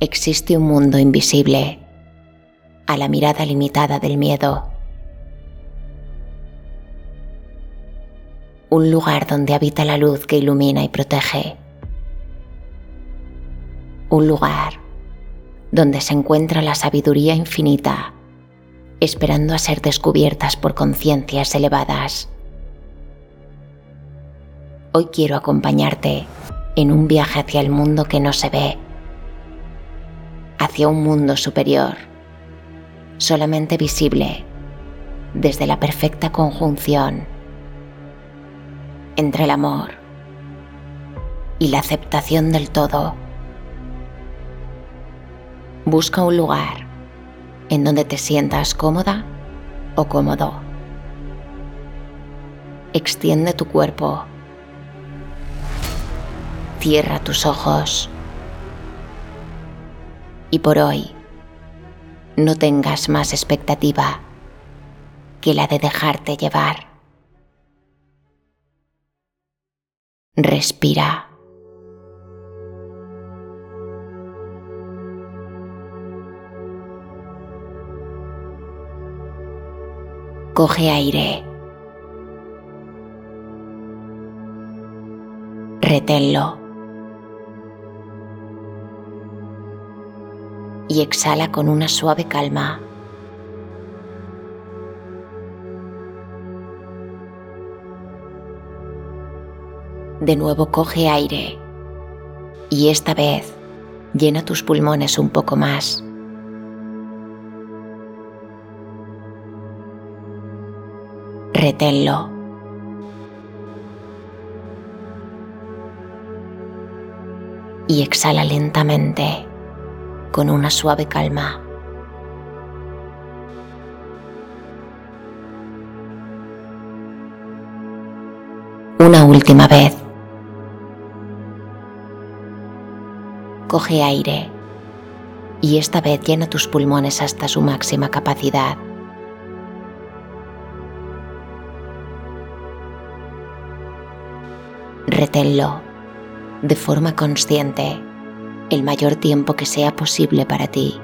existe un mundo invisible a la mirada limitada del miedo. Un lugar donde habita la luz que ilumina y protege. Un lugar donde se encuentra la sabiduría infinita, esperando a ser descubiertas por conciencias elevadas. Hoy quiero acompañarte en un viaje hacia el mundo que no se ve, hacia un mundo superior, solamente visible desde la perfecta conjunción entre el amor y la aceptación del todo. Busca un lugar en donde te sientas cómoda o cómodo. Extiende tu cuerpo. Cierra tus ojos. Y por hoy, no tengas más expectativa que la de dejarte llevar. Respira. Coge aire. Reténlo. Y exhala con una suave calma. De nuevo coge aire y esta vez llena tus pulmones un poco más. reténlo. Y exhala lentamente con una suave calma. Una última vez. Coge aire y esta vez llena tus pulmones hasta su máxima capacidad. reténlo de forma consciente el mayor tiempo que sea posible para ti.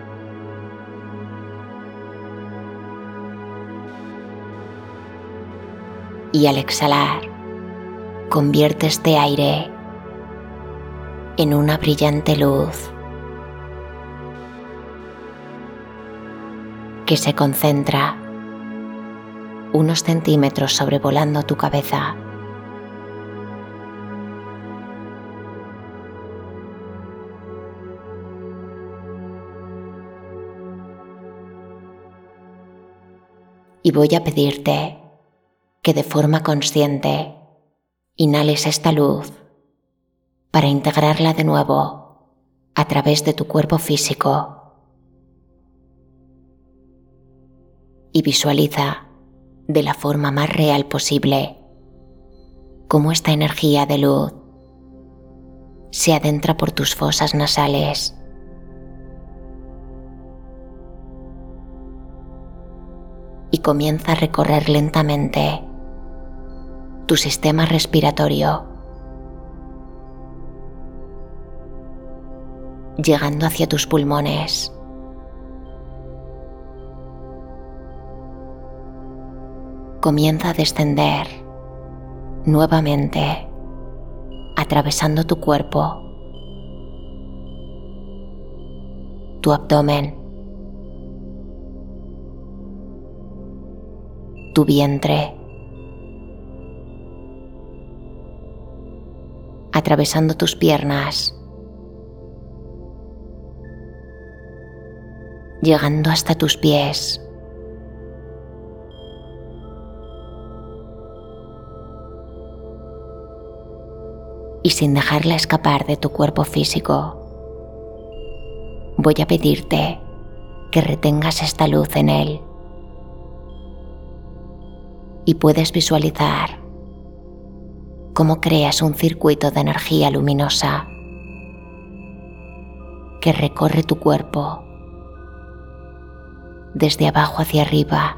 Y al exhalar, convierte este aire en una brillante luz que se concentra unos centímetros sobrevolando tu cabeza. Y voy a pedirte que de forma consciente inhales esta luz para integrarla de nuevo a través de tu cuerpo físico y visualiza de la forma más real posible cómo esta energía de luz se adentra por tus fosas nasales y comienza a recorrer lentamente tu sistema respiratorio, llegando hacia tus pulmones. Comienza a descender nuevamente, atravesando tu cuerpo, tu abdomen, tu vientre, atravesando tus piernas, llegando hasta tus pies. Y sin dejarla escapar de tu cuerpo físico, voy a pedirte que retengas esta luz en él y puedes visualizar cómo creas un circuito de energía luminosa que recorre tu cuerpo desde abajo hacia arriba.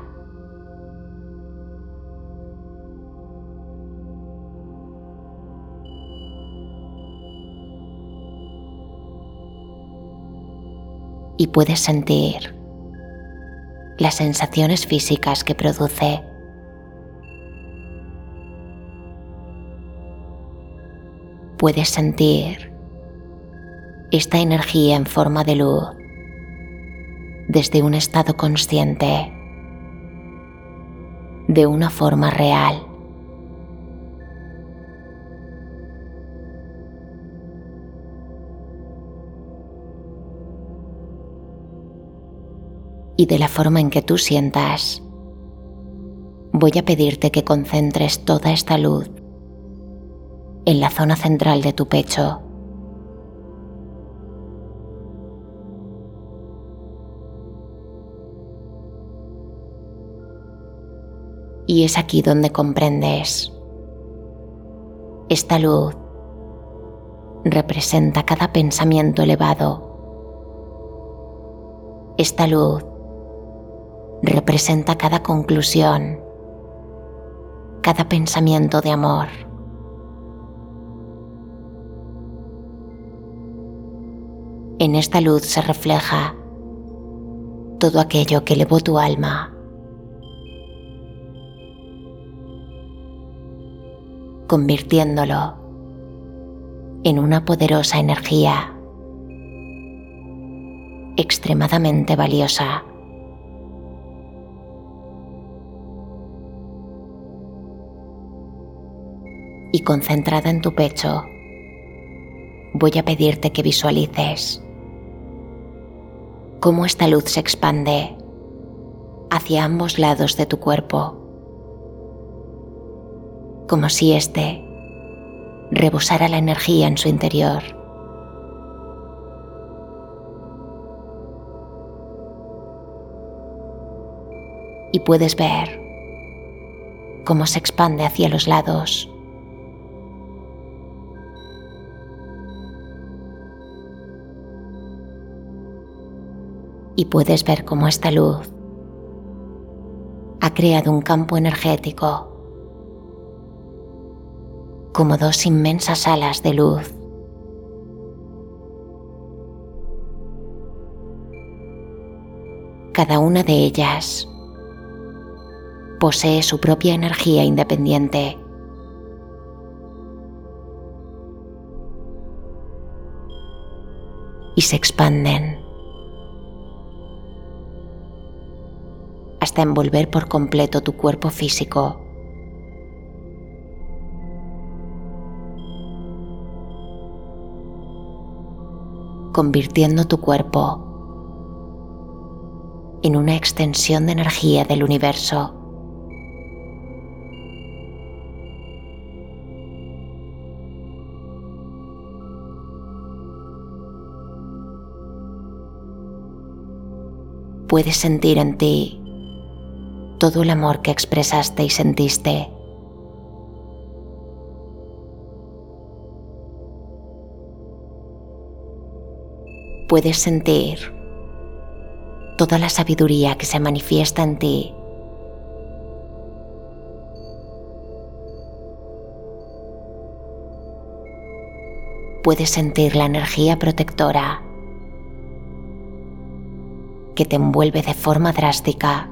y puedes sentir las sensaciones físicas que produce. Puedes sentir esta energía en forma de luz desde un estado consciente, de una forma real. y de la forma en que tú sientas, voy a pedirte que concentres toda esta luz en la zona central de tu pecho. Y es aquí donde comprendes. Esta luz representa cada pensamiento elevado. Esta luz representa cada conclusión, cada pensamiento de amor. En esta luz se refleja todo aquello que elevó tu alma. convirtiéndolo en una poderosa energía extremadamente valiosa. y concentrada en tu pecho, voy a pedirte que visualices cómo esta luz se expande hacia ambos lados de tu cuerpo, como si éste rebosara la energía en su interior. Y puedes ver cómo se expande hacia los lados y puedes ver cómo esta luz ha creado un campo energético, como dos inmensas alas de luz. Cada una de ellas posee su propia energía independiente. Y se expanden hasta envolver por completo tu cuerpo físico. convirtiendo tu cuerpo en una extensión de energía del universo. Puedes sentir en ti todo el amor que expresaste y sentiste. Puedes sentir toda la sabiduría que se manifiesta en ti. Puedes sentir la energía protectora que te envuelve de forma drástica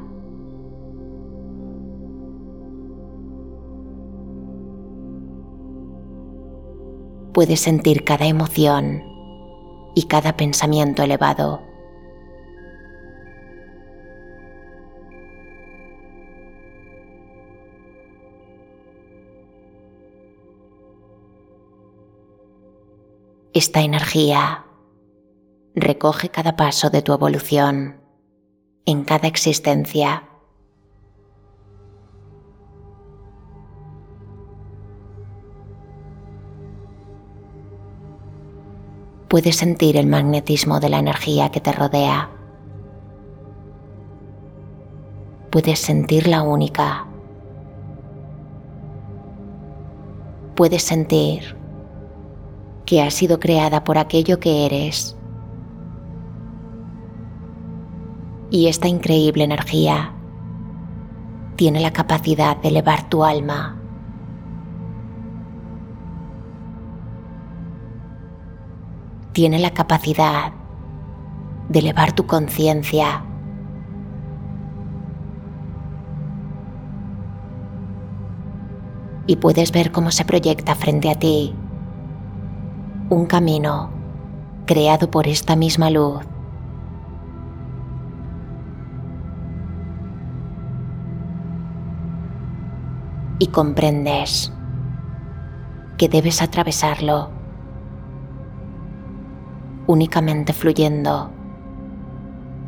puedes sentir cada emoción y cada pensamiento elevado. Esta energía recoge cada paso de tu evolución en cada existencia puedes sentir el magnetismo de la energía que te rodea. Puedes sentirla única. Puedes sentir que ha sido creada por aquello que eres. Y esta increíble energía tiene la capacidad de elevar tu alma tiene la capacidad de elevar tu conciencia. Y puedes ver cómo se proyecta frente a ti un camino creado por esta misma luz. Y comprendes que debes atravesarlo únicamente fluyendo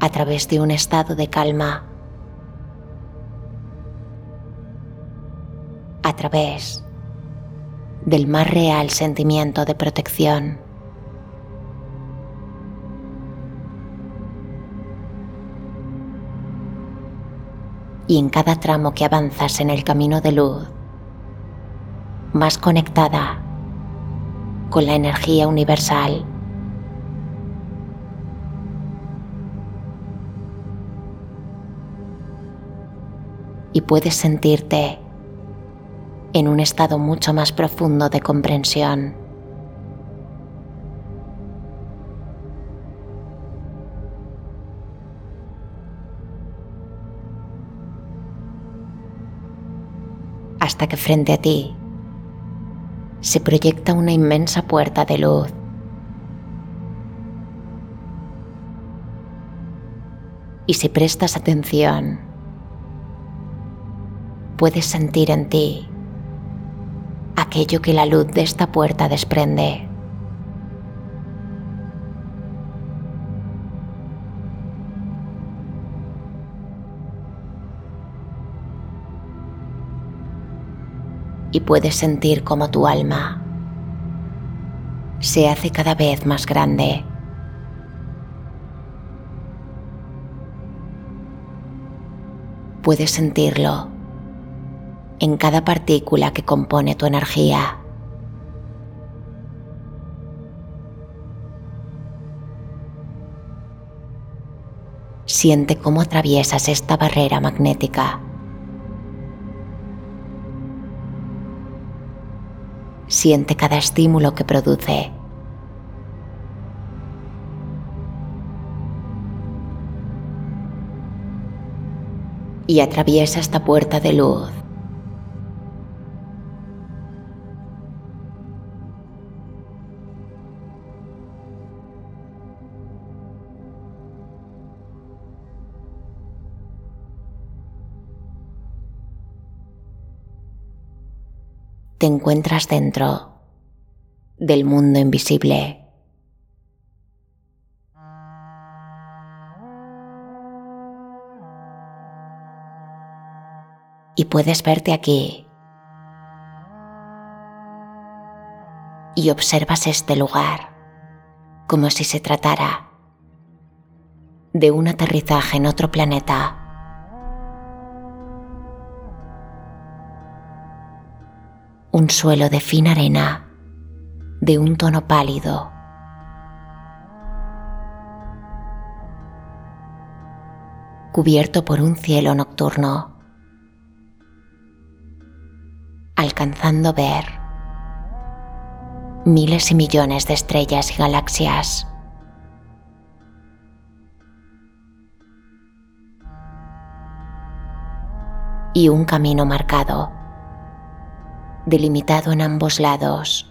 a través de un estado de calma, a través del más real sentimiento de protección. Y en cada tramo que avanzas en el camino de luz, más conectada con la energía universal. Y puedes sentirte en un estado mucho más profundo de comprensión. Hasta que frente a ti se proyecta una inmensa puerta de luz. Y si prestas atención, puedes sentir en ti aquello que la luz de esta puerta desprende. Y puedes sentir como tu alma se hace cada vez más grande. Puedes sentirlo en cada partícula que compone tu energía. Siente cómo atraviesas esta barrera magnética. Siente cada estímulo que produce. Y atraviesa esta puerta de luz te encuentras dentro del mundo invisible. Y puedes verte aquí. Y observas este lugar como si se tratara de un aterrizaje en otro planeta. Un suelo de fina arena de un tono pálido. cubierto por un cielo nocturno, alcanzando ver miles y millones de estrellas y galaxias. Y un camino marcado delimitado en ambos lados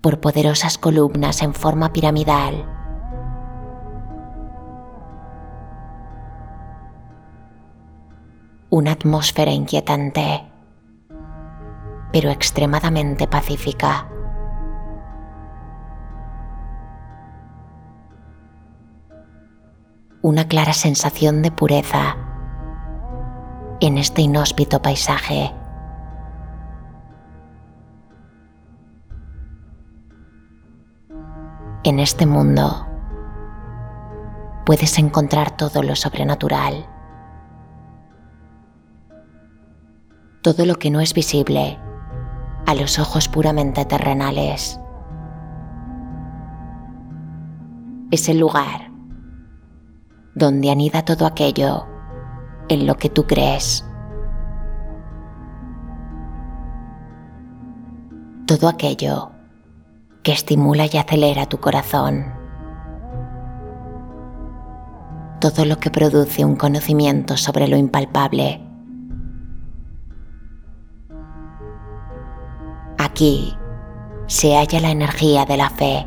por poderosas columnas en forma piramidal. Una atmósfera inquietante, pero extremadamente pacífica. Una clara sensación de pureza en este inhóspito paisaje. En este mundo puedes encontrar todo lo sobrenatural, todo lo que no es visible a los ojos puramente terrenales. Es el lugar donde anida todo aquello en lo que tú crees. Todo aquello que estimula y acelera tu corazón. todo lo que produce un conocimiento sobre lo impalpable. Aquí se halla la energía de la fe.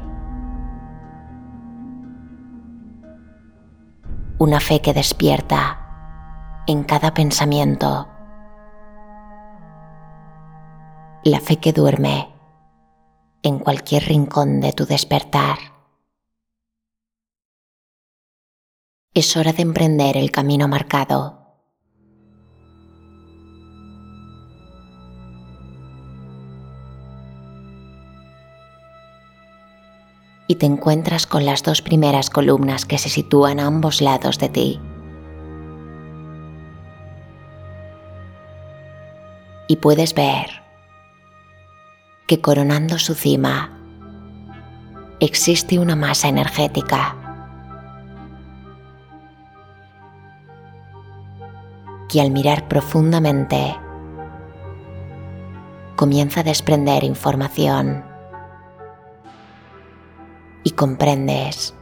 Una fe que despierta en cada pensamiento. La fe que duerme en cualquier rincón de tu despertar. Es hora de emprender el camino marcado. Y te encuentras con las dos primeras columnas que se sitúan a ambos lados de ti. Y puedes ver que coronando su cima existe una masa energética que al mirar profundamente comienza a desprender información y comprendes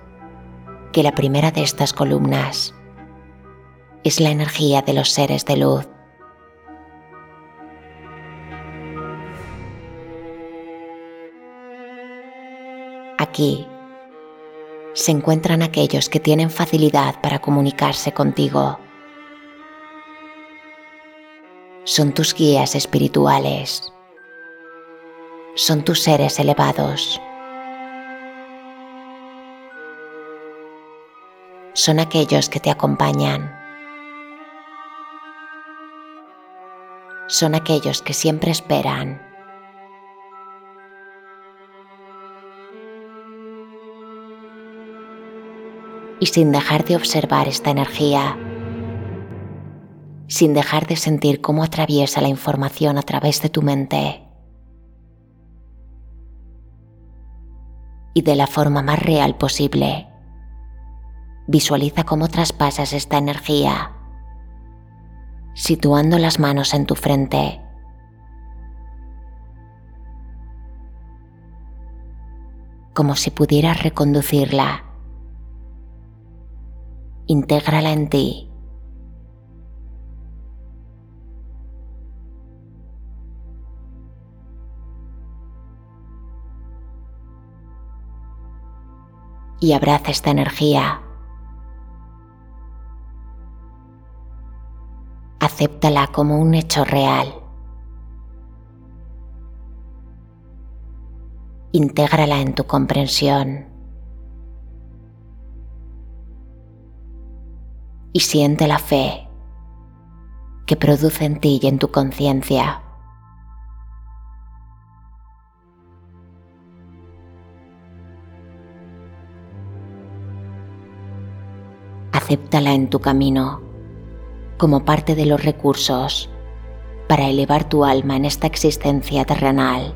que la primera de estas columnas es la energía de los seres de luz. Aquí. Se encuentran aquellos que tienen facilidad para comunicarse contigo. Son tus guías espirituales, son tus seres elevados, son aquellos que te acompañan, son aquellos que siempre esperan. Y sin dejar de observar esta energía, sin dejar de sentir cómo atraviesa la información a través de tu mente. Y de la forma más real posible, visualiza cómo traspasas esta energía, situando las manos en tu frente. como si pudieras reconducirla. Intégrala en ti y abraza esta energía. Acéptala como un hecho real. Intégrala en tu comprensión. Y siente la fe que produce en ti y en tu conciencia. acéptala en tu camino como parte de los recursos para elevar tu alma en esta existencia terrenal.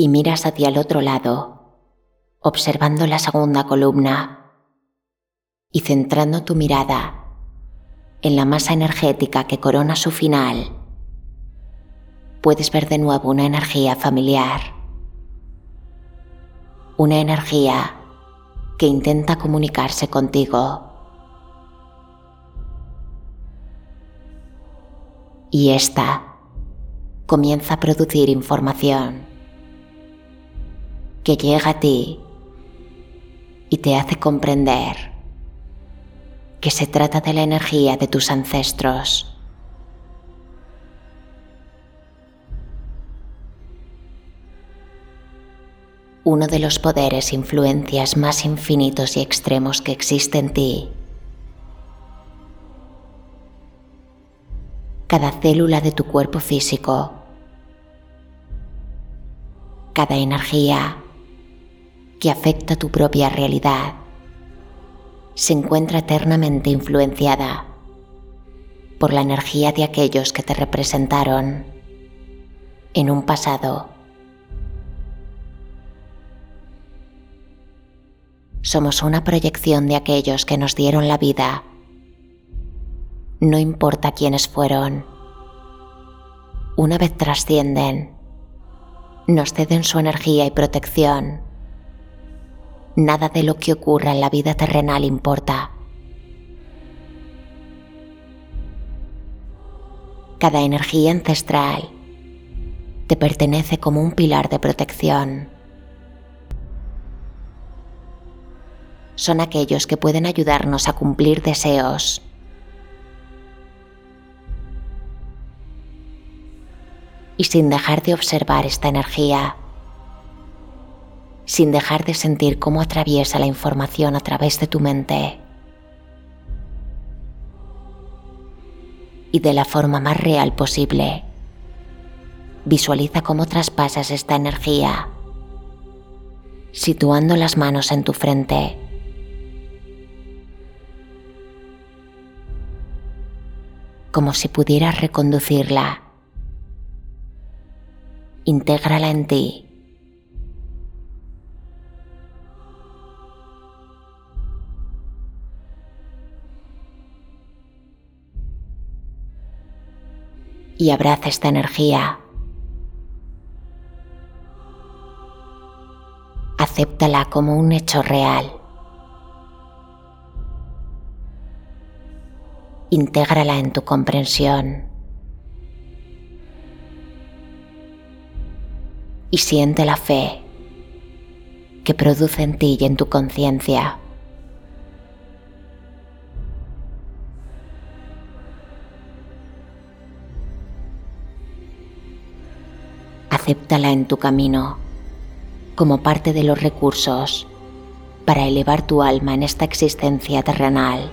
Y miras hacia el otro lado, observando la segunda columna y centrando tu mirada en la masa energética que corona su final, puedes ver de nuevo una energía familiar, una energía que intenta comunicarse contigo. Y esta comienza a producir información que llega a ti y te hace comprender que se trata de la energía de tus ancestros. Uno de los poderes e influencias más infinitos y extremos que existe en ti. Cada célula de tu cuerpo físico, cada energía, que afecta tu propia realidad se encuentra eternamente influenciada por la energía de aquellos que te representaron en un pasado Somos una proyección de aquellos que nos dieron la vida. No importa quiénes fueron. Una vez trascienden, nos ceden su energía y protección. Nada de lo que ocurra en la vida terrenal importa. Cada energía ancestral te pertenece como un pilar de protección. Son aquellos que pueden ayudarnos a cumplir deseos. Y sin dejar de observar esta energía, sin dejar de sentir cómo atraviesa la información a través de tu mente. Y de la forma más real posible, visualiza cómo traspasas esta energía, situando las manos en tu frente. como si pudieras reconducirla. Intégrala en ti. Y abraza esta energía. Acéptala como un hecho real. Intégrala en tu comprensión. Y siente la fe que produce en ti y en tu conciencia. Acéptala en tu camino como parte de los recursos para elevar tu alma en esta existencia terrenal.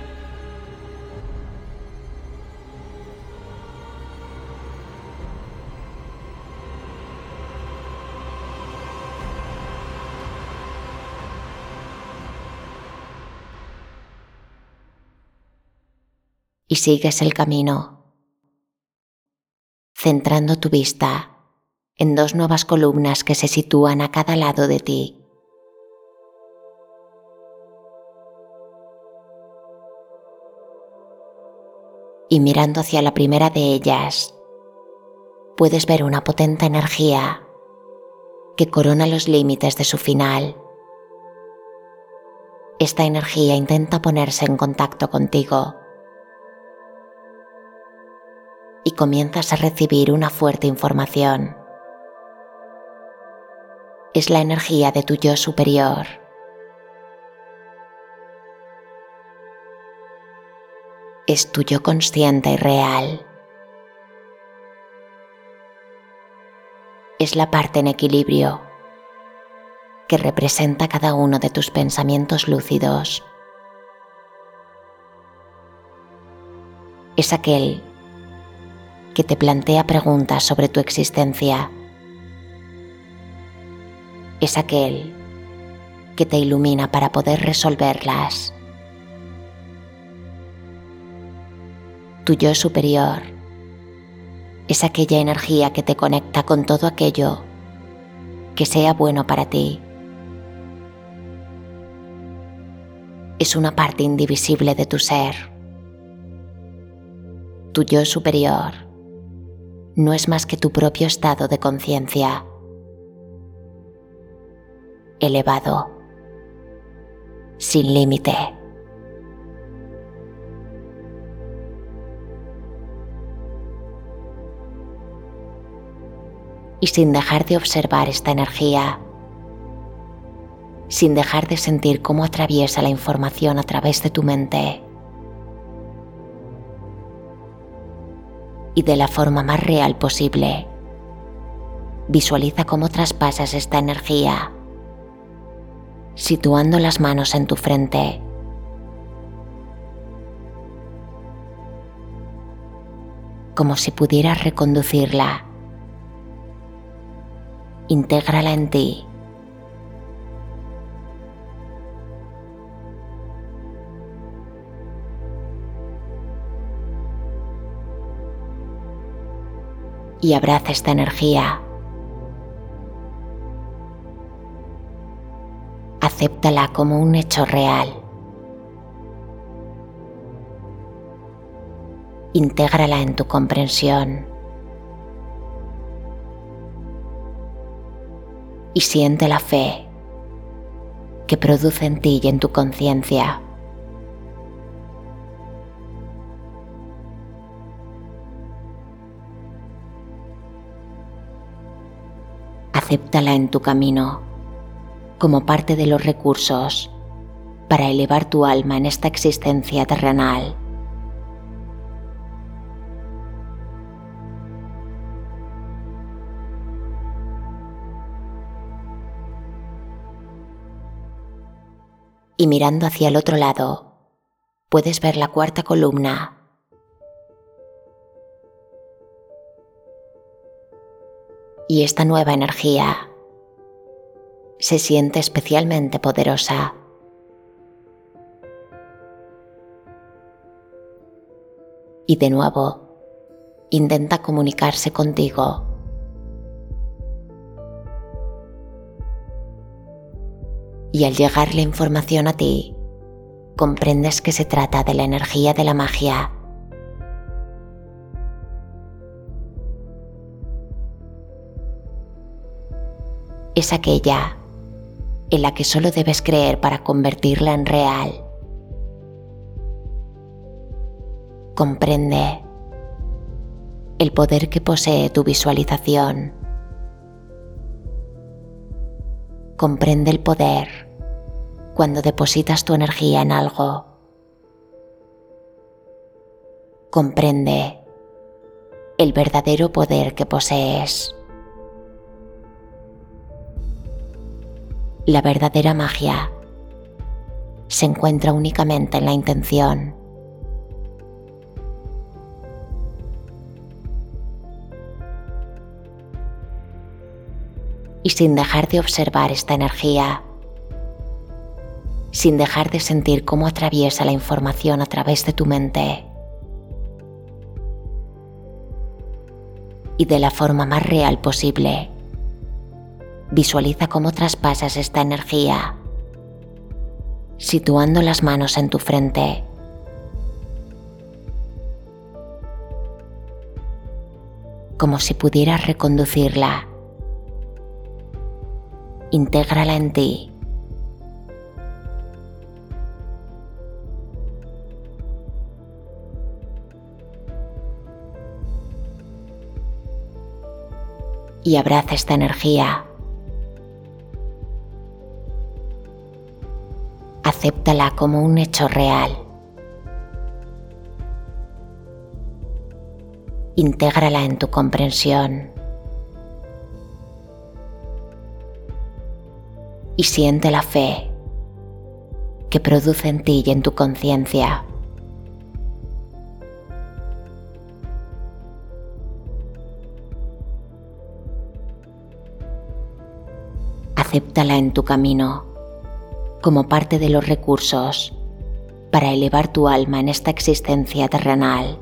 Y sigues el camino, centrando tu vista en dos nuevas columnas que se sitúan a cada lado de ti. Y mirando hacia la primera de ellas, puedes ver una potente energía que corona los límites de su final. Esta energía intenta ponerse en contacto contigo y comienzas a recibir una fuerte información es la energía de tu yo superior. Es tu yo consciente y real. Es la parte en equilibrio que representa cada uno de tus pensamientos lúcidos. Es aquel que te plantea preguntas sobre tu existencia es aquel que te ilumina para poder resolverlas. Tu yo superior es aquella energía que te conecta con todo aquello que sea bueno para ti. Es una parte indivisible de tu ser. Tu yo superior no es más que tu propio estado de conciencia elevado, sin límite. Y sin dejar de observar esta energía, sin dejar de sentir cómo atraviesa la información a través de tu mente. Y de la forma más real posible, visualiza cómo traspasas esta energía situando las manos en tu frente. Como si pudieras reconducirla. Intégrala en ti. Y abraza esta energía Acéptala como un hecho real. Intégrala en tu comprensión. Y siente la fe que produce en ti y en tu conciencia. Acéptala en tu camino como parte de los recursos para elevar tu alma en esta existencia terrenal. Y mirando hacia el otro lado, puedes ver la cuarta columna. Y esta nueva energía se siente especialmente poderosa. Y de nuevo, intenta comunicarse contigo. Y al llegar la información a ti, comprendes que se trata de la energía de la magia. Es aquella en la que solo debes creer para convertirla en real. Comprende el poder que posee tu visualización. Comprende el poder cuando depositas tu energía en algo. Comprende el verdadero poder que posees. La verdadera magia se encuentra únicamente en la intención. Y sin dejar de observar esta energía, sin dejar de sentir cómo atraviesa la información a través de tu mente, y de la forma más real posible, Visualiza cómo traspasas esta energía, situando las manos en tu frente. Como si pudieras reconducirla. Intégrala en ti. y abraza esta energía acéptala como un hecho real. Intégrala en tu comprensión. Y siente la fe que produce en ti y en tu conciencia. Acéptala en tu camino como parte de los recursos para elevar tu alma en esta existencia terrenal.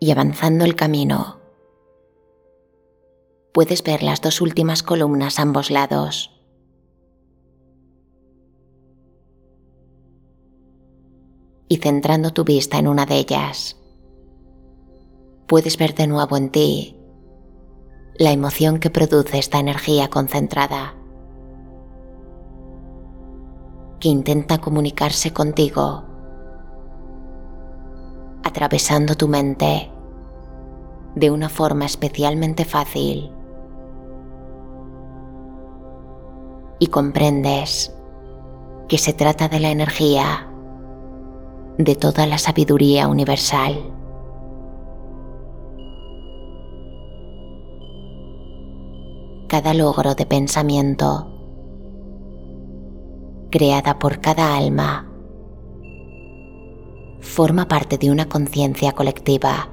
Y avanzando el camino, puedes ver las dos últimas columnas a ambos lados. Y centrando tu vista en una de ellas, puedes ver de nuevo en ti la emoción que produce esta energía concentrada, que intenta comunicarse contigo, atravesando tu mente de una forma especialmente fácil. Y comprendes que se trata de la energía de toda la sabiduría universal. Cada logro de pensamiento creada por cada alma forma parte de una conciencia colectiva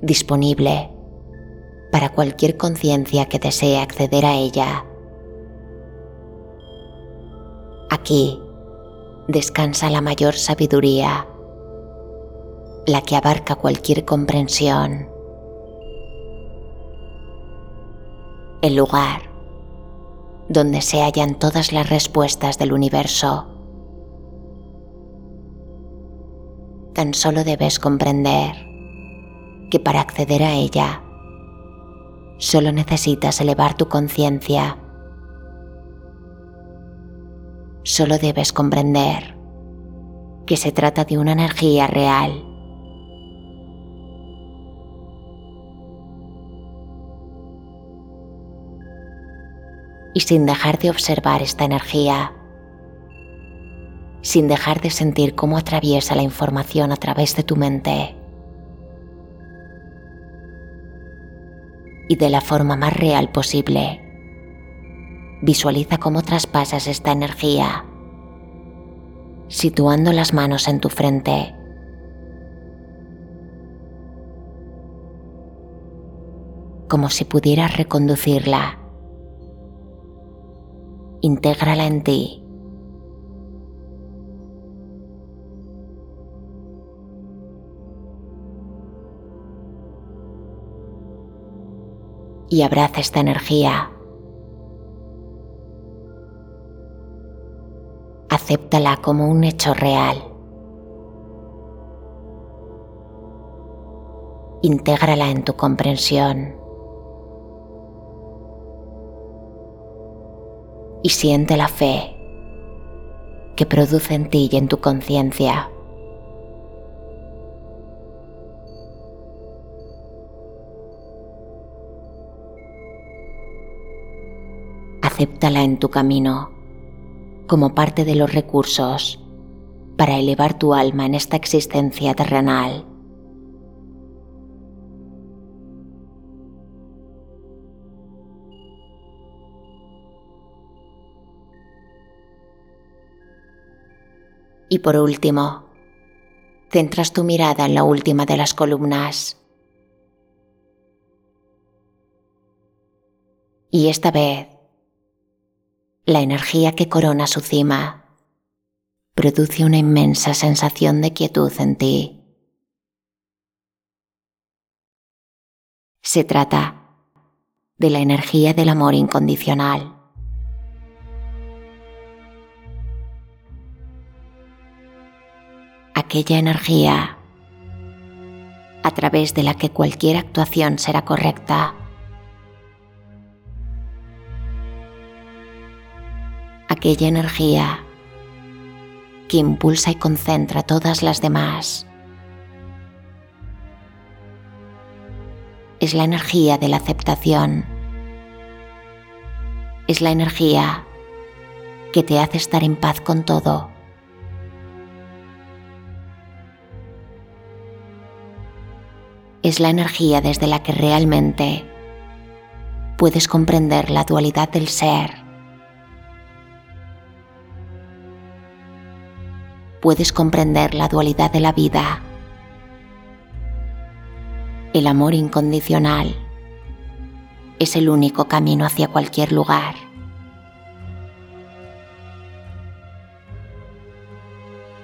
disponible para cualquier conciencia que desee acceder a ella. Aquí descansa la mayor sabiduría, la que abarca cualquier comprensión. El lugar donde se hallan todas las respuestas del universo. Tan solo debes comprender que para acceder a ella solo necesitas elevar tu conciencia solo debes comprender que se trata de una energía real. Y sin dejar de observar esta energía, sin dejar de sentir cómo atraviesa la información a través de tu mente, y de la forma más real posible, Visualiza cómo traspasas esta energía, situando las manos en tu frente. Como si pudieras reconducirla. Intégrala en ti. y abraza esta energía acéptala como un hecho real. Intégrala en tu comprensión. Y siente la fe que produce en ti y en tu conciencia. Acéptala en tu camino como parte de los recursos para elevar tu alma en esta existencia terrenal. Y por último, centras tu mirada en la última de las columnas. Y esta vez la energía que corona su cima produce una inmensa sensación de quietud en ti. Se trata de la energía del amor incondicional. Aquella energía a través de la que cualquier actuación será correcta aquella energía que impulsa y concentra todas las demás. Es la energía de la aceptación. Es la energía que te hace estar en paz con todo. Es la energía desde la que realmente puedes comprender la dualidad del ser puedes comprender la dualidad de la vida. El amor incondicional es el único camino hacia cualquier lugar.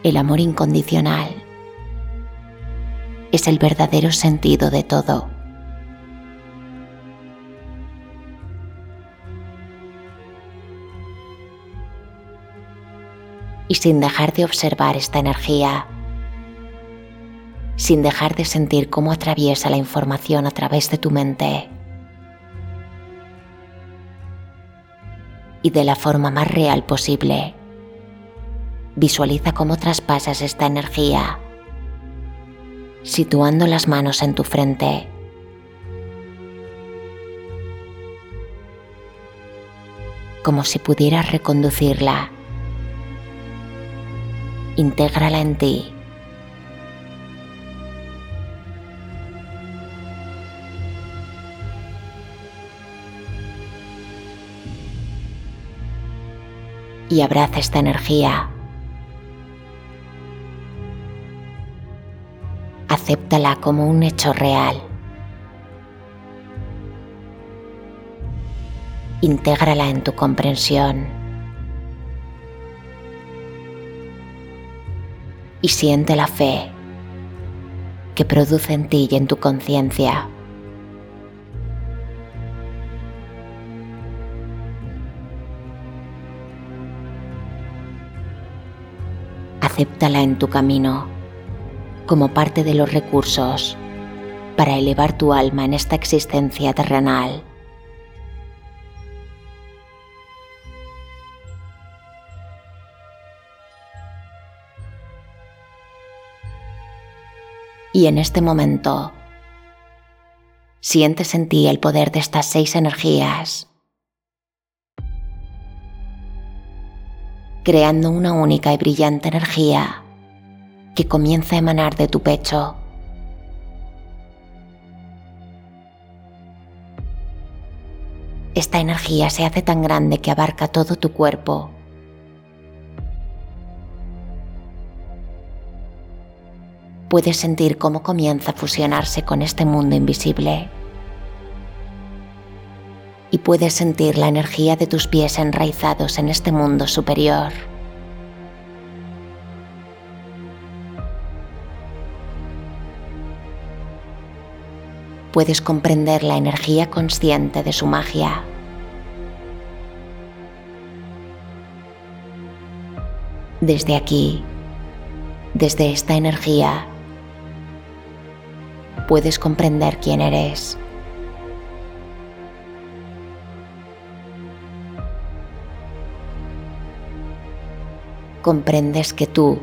El amor incondicional es el verdadero sentido de todo. Y sin dejar de observar esta energía, sin dejar de sentir cómo atraviesa la información a través de tu mente y de la forma más real posible. Visualiza cómo traspasas esta energía, situando las manos en tu frente. como si pudieras reconducirla intégrala en ti. Y abraza esta energía. Acéptala como un hecho real. Intégrala en tu comprensión. Y siente la fe que produce en ti y en tu conciencia. Acéptala en tu camino como parte de los recursos para elevar tu alma en esta existencia terrenal. Y en este momento, sientes en ti el poder de estas seis energías, creando una única y brillante energía que comienza a emanar de tu pecho. Esta energía se hace tan grande que abarca todo tu cuerpo puedes sentir cómo comienza a fusionarse con este mundo invisible. Y puedes sentir la energía de tus pies enraizados en este mundo superior. Puedes comprender la energía consciente de su magia. Desde aquí, desde esta energía, puedes comprender quién eres. Comprendes que tú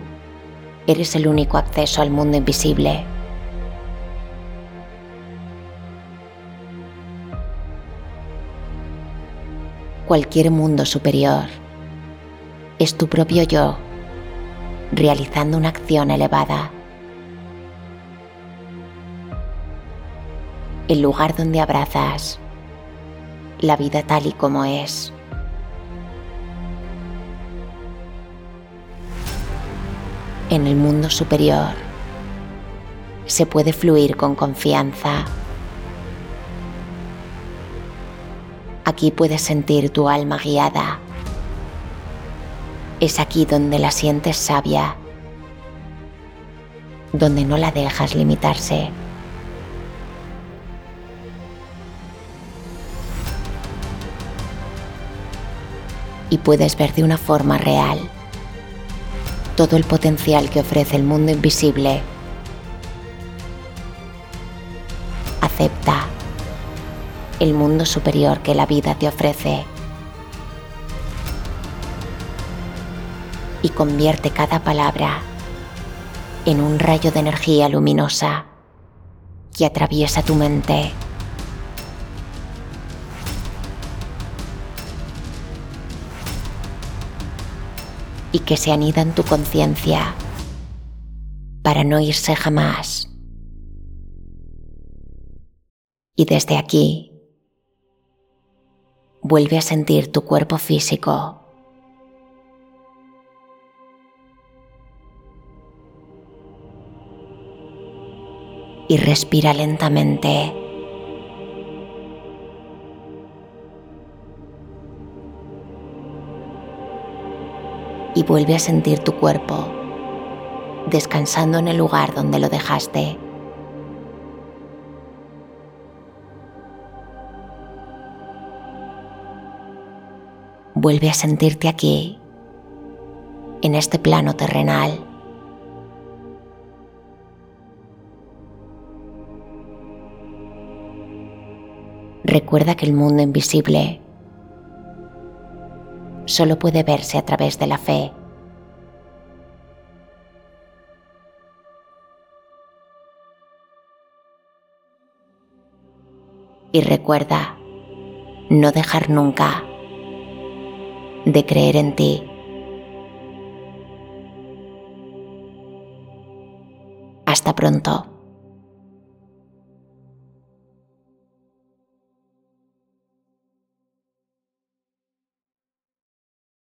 eres el único acceso al mundo invisible. Cualquier mundo superior es tu propio yo realizando una acción elevada. El lugar donde abrazas la vida tal y como es. En el mundo superior se puede fluir con confianza. Aquí puedes sentir tu alma guiada. Es aquí donde la sientes sabia, donde no la dejas limitarse. Y puedes ver de una forma real todo el potencial que ofrece el mundo invisible. Acepta el mundo superior que la vida te ofrece y convierte cada palabra en un rayo de energía luminosa que atraviesa tu mente y que se anida en tu conciencia para no irse jamás. Y desde aquí, vuelve a sentir tu cuerpo físico. Y respira lentamente. Vuelve a sentir tu cuerpo descansando en el lugar donde lo dejaste. Vuelve a sentirte aquí, en este plano terrenal. Recuerda que el mundo invisible solo puede verse a través de la fe. Y recuerda no dejar nunca de creer en ti. Hasta pronto.